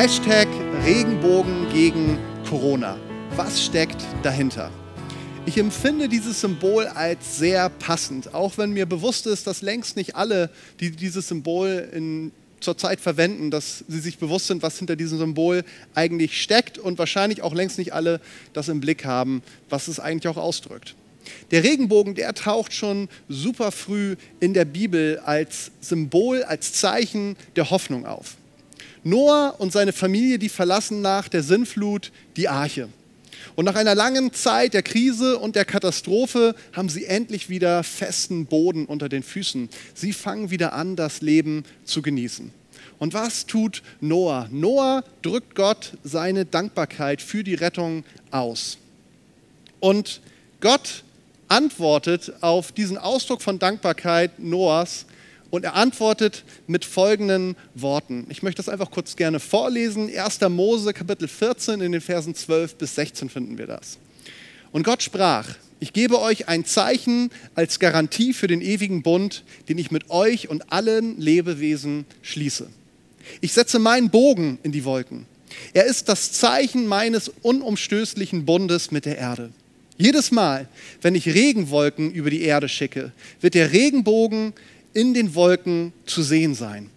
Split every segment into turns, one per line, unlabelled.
Hashtag Regenbogen gegen Corona. Was steckt dahinter? Ich empfinde dieses Symbol als sehr passend, auch wenn mir bewusst ist, dass längst nicht alle, die dieses Symbol in, zurzeit verwenden, dass sie sich bewusst sind, was hinter diesem Symbol eigentlich steckt und wahrscheinlich auch längst nicht alle das im Blick haben, was es eigentlich auch ausdrückt. Der Regenbogen, der taucht schon super früh in der Bibel als Symbol, als Zeichen der Hoffnung auf. Noah und seine Familie, die verlassen nach der Sinnflut die Arche. Und nach einer langen Zeit der Krise und der Katastrophe haben sie endlich wieder festen Boden unter den Füßen. Sie fangen wieder an, das Leben zu genießen. Und was tut Noah? Noah drückt Gott seine Dankbarkeit für die Rettung aus. Und Gott antwortet auf diesen Ausdruck von Dankbarkeit Noahs und er antwortet mit folgenden Worten. Ich möchte das einfach kurz gerne vorlesen. 1. Mose Kapitel 14 in den Versen 12 bis 16 finden wir das. Und Gott sprach, ich gebe euch ein Zeichen als Garantie für den ewigen Bund, den ich mit euch und allen Lebewesen schließe. Ich setze meinen Bogen in die Wolken. Er ist das Zeichen meines unumstößlichen Bundes mit der Erde. Jedes Mal, wenn ich Regenwolken über die Erde schicke, wird der Regenbogen in den Wolken zu sehen sein.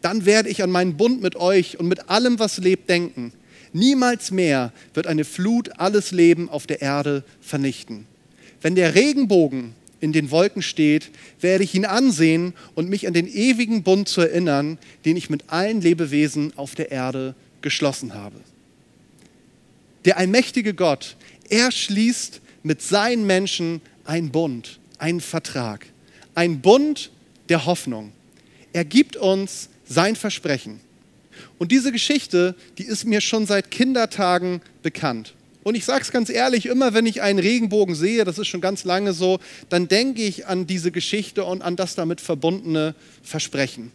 Dann werde ich an meinen Bund mit euch und mit allem, was lebt, denken. Niemals mehr wird eine Flut alles Leben auf der Erde vernichten. Wenn der Regenbogen in den Wolken steht, werde ich ihn ansehen und mich an den ewigen Bund zu erinnern, den ich mit allen Lebewesen auf der Erde geschlossen habe. Der allmächtige Gott, er schließt mit seinen Menschen einen Bund, einen Vertrag. Ein Bund der Hoffnung. Er gibt uns sein Versprechen. Und diese Geschichte, die ist mir schon seit Kindertagen bekannt. Und ich sage es ganz ehrlich, immer wenn ich einen Regenbogen sehe, das ist schon ganz lange so, dann denke ich an diese Geschichte und an das damit verbundene Versprechen.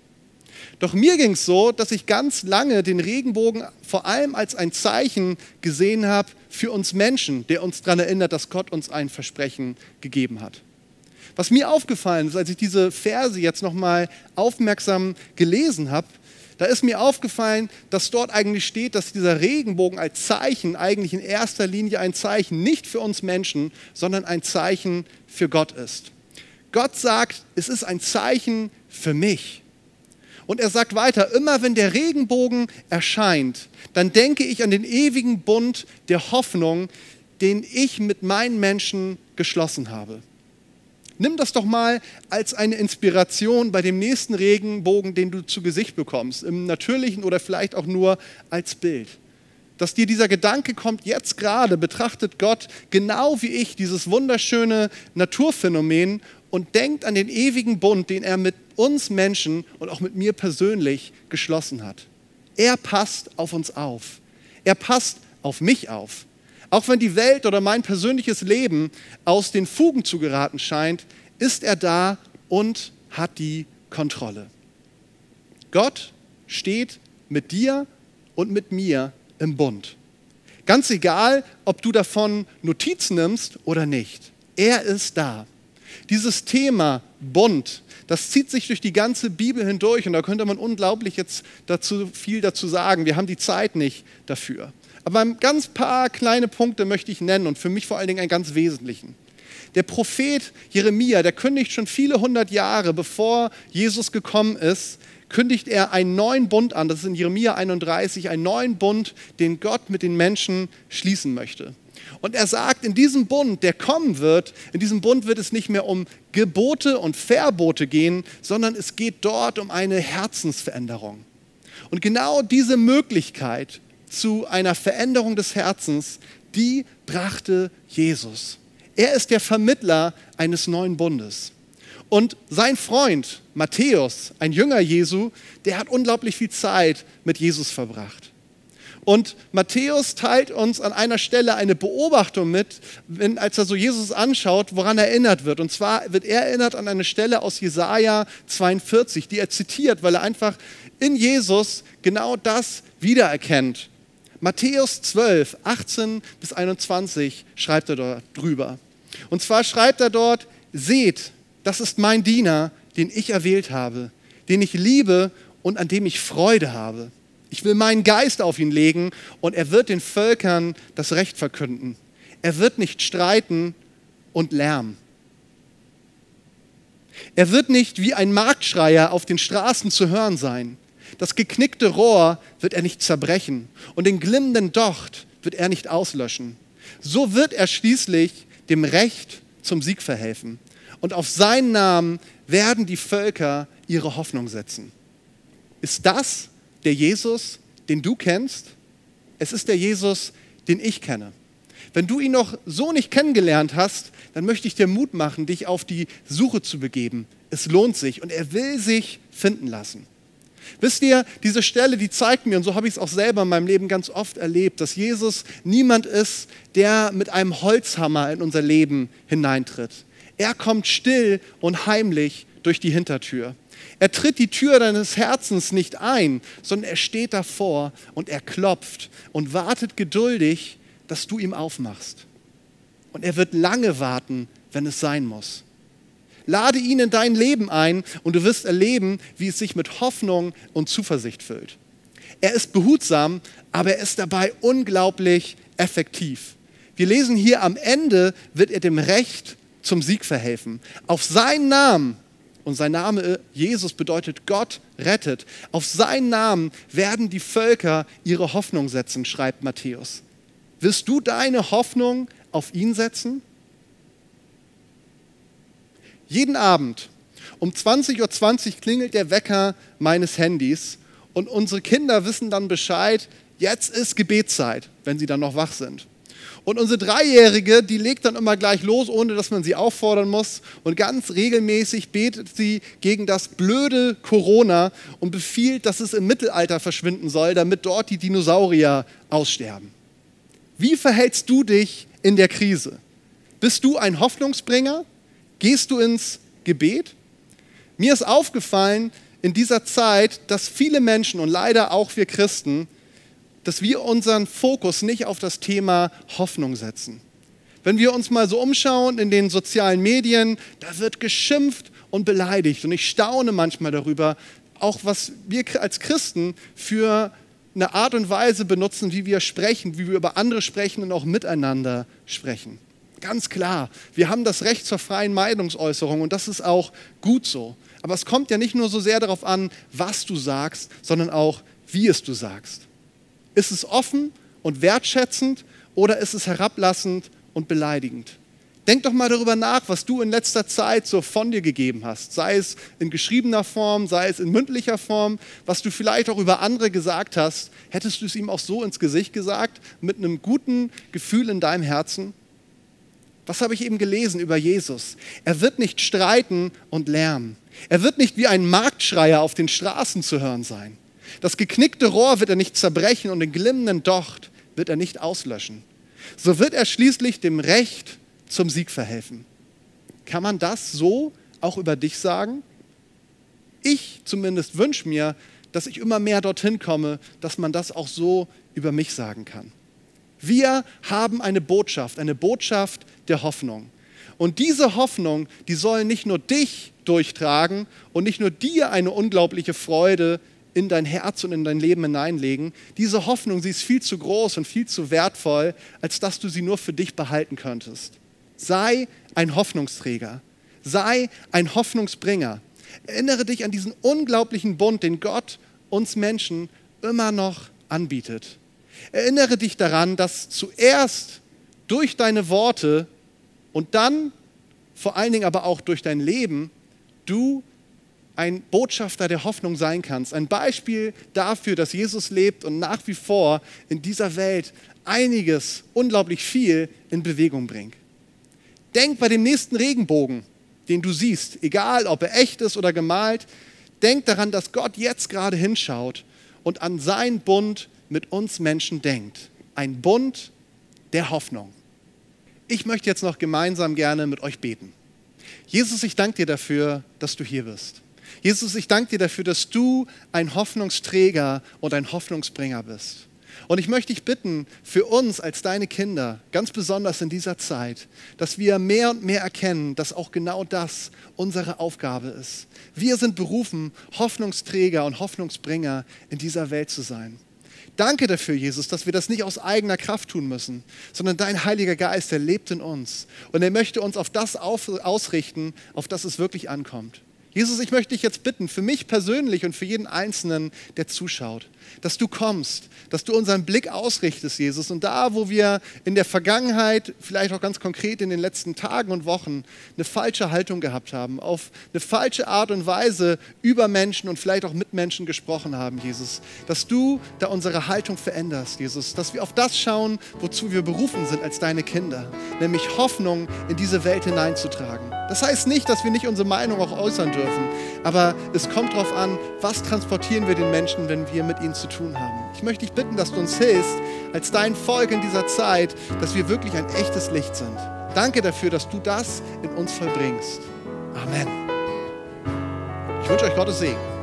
Doch mir ging es so, dass ich ganz lange den Regenbogen vor allem als ein Zeichen gesehen habe für uns Menschen, der uns daran erinnert, dass Gott uns ein Versprechen gegeben hat. Was mir aufgefallen ist, als ich diese Verse jetzt nochmal aufmerksam gelesen habe, da ist mir aufgefallen, dass dort eigentlich steht, dass dieser Regenbogen als Zeichen eigentlich in erster Linie ein Zeichen nicht für uns Menschen, sondern ein Zeichen für Gott ist. Gott sagt, es ist ein Zeichen für mich. Und er sagt weiter, immer wenn der Regenbogen erscheint, dann denke ich an den ewigen Bund der Hoffnung, den ich mit meinen Menschen geschlossen habe. Nimm das doch mal als eine Inspiration bei dem nächsten Regenbogen, den du zu Gesicht bekommst, im natürlichen oder vielleicht auch nur als Bild. Dass dir dieser Gedanke kommt, jetzt gerade betrachtet Gott genau wie ich dieses wunderschöne Naturphänomen und denkt an den ewigen Bund, den er mit uns Menschen und auch mit mir persönlich geschlossen hat. Er passt auf uns auf. Er passt auf mich auf. Auch wenn die Welt oder mein persönliches Leben aus den Fugen zu geraten scheint, ist er da und hat die Kontrolle. Gott steht mit dir und mit mir im Bund. Ganz egal, ob du davon Notiz nimmst oder nicht. Er ist da. Dieses Thema Bund, das zieht sich durch die ganze Bibel hindurch und da könnte man unglaublich jetzt dazu viel dazu sagen. Wir haben die Zeit nicht dafür. Aber ein ganz paar kleine Punkte möchte ich nennen und für mich vor allen Dingen einen ganz wesentlichen. Der Prophet Jeremia, der kündigt schon viele hundert Jahre, bevor Jesus gekommen ist, kündigt er einen neuen Bund an. Das ist in Jeremia 31, einen neuen Bund, den Gott mit den Menschen schließen möchte. Und er sagt, in diesem Bund, der kommen wird, in diesem Bund wird es nicht mehr um Gebote und Verbote gehen, sondern es geht dort um eine Herzensveränderung. Und genau diese Möglichkeit zu einer Veränderung des Herzens, die brachte Jesus. Er ist der Vermittler eines neuen Bundes. Und sein Freund Matthäus, ein Jünger Jesu, der hat unglaublich viel Zeit mit Jesus verbracht. Und Matthäus teilt uns an einer Stelle eine Beobachtung mit, wenn, als er so Jesus anschaut, woran er erinnert wird. Und zwar wird er erinnert an eine Stelle aus Jesaja 42, die er zitiert, weil er einfach in Jesus genau das wiedererkennt, Matthäus 12, 18 bis 21 schreibt er dort drüber. Und zwar schreibt er dort, seht, das ist mein Diener, den ich erwählt habe, den ich liebe und an dem ich Freude habe. Ich will meinen Geist auf ihn legen und er wird den Völkern das Recht verkünden. Er wird nicht streiten und lärmen. Er wird nicht wie ein Marktschreier auf den Straßen zu hören sein. Das geknickte Rohr wird er nicht zerbrechen und den glimmenden Docht wird er nicht auslöschen. So wird er schließlich dem Recht zum Sieg verhelfen. Und auf seinen Namen werden die Völker ihre Hoffnung setzen. Ist das der Jesus, den du kennst? Es ist der Jesus, den ich kenne. Wenn du ihn noch so nicht kennengelernt hast, dann möchte ich dir Mut machen, dich auf die Suche zu begeben. Es lohnt sich und er will sich finden lassen. Wisst ihr, diese Stelle, die zeigt mir, und so habe ich es auch selber in meinem Leben ganz oft erlebt, dass Jesus niemand ist, der mit einem Holzhammer in unser Leben hineintritt. Er kommt still und heimlich durch die Hintertür. Er tritt die Tür deines Herzens nicht ein, sondern er steht davor und er klopft und wartet geduldig, dass du ihm aufmachst. Und er wird lange warten, wenn es sein muss. Lade ihn in dein Leben ein und du wirst erleben, wie es sich mit Hoffnung und Zuversicht füllt. Er ist behutsam, aber er ist dabei unglaublich effektiv. Wir lesen hier am Ende, wird er dem Recht zum Sieg verhelfen. Auf seinen Namen, und sein Name Jesus bedeutet Gott rettet, auf seinen Namen werden die Völker ihre Hoffnung setzen, schreibt Matthäus. Wirst du deine Hoffnung auf ihn setzen? Jeden Abend um 20.20 Uhr 20 klingelt der Wecker meines Handys und unsere Kinder wissen dann Bescheid, jetzt ist Gebetszeit, wenn sie dann noch wach sind. Und unsere Dreijährige, die legt dann immer gleich los, ohne dass man sie auffordern muss. Und ganz regelmäßig betet sie gegen das blöde Corona und befiehlt, dass es im Mittelalter verschwinden soll, damit dort die Dinosaurier aussterben. Wie verhältst du dich in der Krise? Bist du ein Hoffnungsbringer? Gehst du ins Gebet? Mir ist aufgefallen in dieser Zeit, dass viele Menschen und leider auch wir Christen, dass wir unseren Fokus nicht auf das Thema Hoffnung setzen. Wenn wir uns mal so umschauen in den sozialen Medien, da wird geschimpft und beleidigt. Und ich staune manchmal darüber, auch was wir als Christen für eine Art und Weise benutzen, wie wir sprechen, wie wir über andere sprechen und auch miteinander sprechen. Ganz klar, wir haben das Recht zur freien Meinungsäußerung und das ist auch gut so. Aber es kommt ja nicht nur so sehr darauf an, was du sagst, sondern auch, wie es du sagst. Ist es offen und wertschätzend oder ist es herablassend und beleidigend? Denk doch mal darüber nach, was du in letzter Zeit so von dir gegeben hast, sei es in geschriebener Form, sei es in mündlicher Form, was du vielleicht auch über andere gesagt hast. Hättest du es ihm auch so ins Gesicht gesagt, mit einem guten Gefühl in deinem Herzen? Was habe ich eben gelesen über Jesus? Er wird nicht streiten und lärmen. Er wird nicht wie ein Marktschreier auf den Straßen zu hören sein. Das geknickte Rohr wird er nicht zerbrechen und den glimmenden Docht wird er nicht auslöschen. So wird er schließlich dem Recht zum Sieg verhelfen. Kann man das so auch über dich sagen? Ich zumindest wünsche mir, dass ich immer mehr dorthin komme, dass man das auch so über mich sagen kann. Wir haben eine Botschaft, eine Botschaft der Hoffnung. Und diese Hoffnung, die soll nicht nur dich durchtragen und nicht nur dir eine unglaubliche Freude in dein Herz und in dein Leben hineinlegen. Diese Hoffnung, sie ist viel zu groß und viel zu wertvoll, als dass du sie nur für dich behalten könntest. Sei ein Hoffnungsträger. Sei ein Hoffnungsbringer. Erinnere dich an diesen unglaublichen Bund, den Gott uns Menschen immer noch anbietet. Erinnere dich daran, dass zuerst durch deine Worte und dann vor allen Dingen aber auch durch dein Leben du ein Botschafter der Hoffnung sein kannst. Ein Beispiel dafür, dass Jesus lebt und nach wie vor in dieser Welt einiges, unglaublich viel in Bewegung bringt. Denk bei dem nächsten Regenbogen, den du siehst, egal ob er echt ist oder gemalt, denk daran, dass Gott jetzt gerade hinschaut und an seinen Bund mit uns Menschen denkt. Ein Bund der Hoffnung. Ich möchte jetzt noch gemeinsam gerne mit euch beten. Jesus, ich danke dir dafür, dass du hier bist. Jesus, ich danke dir dafür, dass du ein Hoffnungsträger und ein Hoffnungsbringer bist. Und ich möchte dich bitten, für uns als deine Kinder, ganz besonders in dieser Zeit, dass wir mehr und mehr erkennen, dass auch genau das unsere Aufgabe ist. Wir sind berufen, Hoffnungsträger und Hoffnungsbringer in dieser Welt zu sein. Danke dafür, Jesus, dass wir das nicht aus eigener Kraft tun müssen, sondern dein Heiliger Geist, der lebt in uns und er möchte uns auf das ausrichten, auf das es wirklich ankommt. Jesus, ich möchte dich jetzt bitten, für mich persönlich und für jeden Einzelnen, der zuschaut, dass du kommst, dass du unseren Blick ausrichtest, Jesus. Und da, wo wir in der Vergangenheit, vielleicht auch ganz konkret in den letzten Tagen und Wochen, eine falsche Haltung gehabt haben, auf eine falsche Art und Weise über Menschen und vielleicht auch mit Menschen gesprochen haben, Jesus, dass du da unsere Haltung veränderst, Jesus, dass wir auf das schauen, wozu wir berufen sind als deine Kinder, nämlich Hoffnung in diese Welt hineinzutragen. Das heißt nicht, dass wir nicht unsere Meinung auch äußern dürfen, aber es kommt darauf an, was transportieren wir den Menschen, wenn wir mit ihnen zu tun haben. Ich möchte dich bitten, dass du uns hilfst, als dein Volk in dieser Zeit, dass wir wirklich ein echtes Licht sind. Danke dafür, dass du das in uns vollbringst. Amen. Ich wünsche euch Gottes Segen.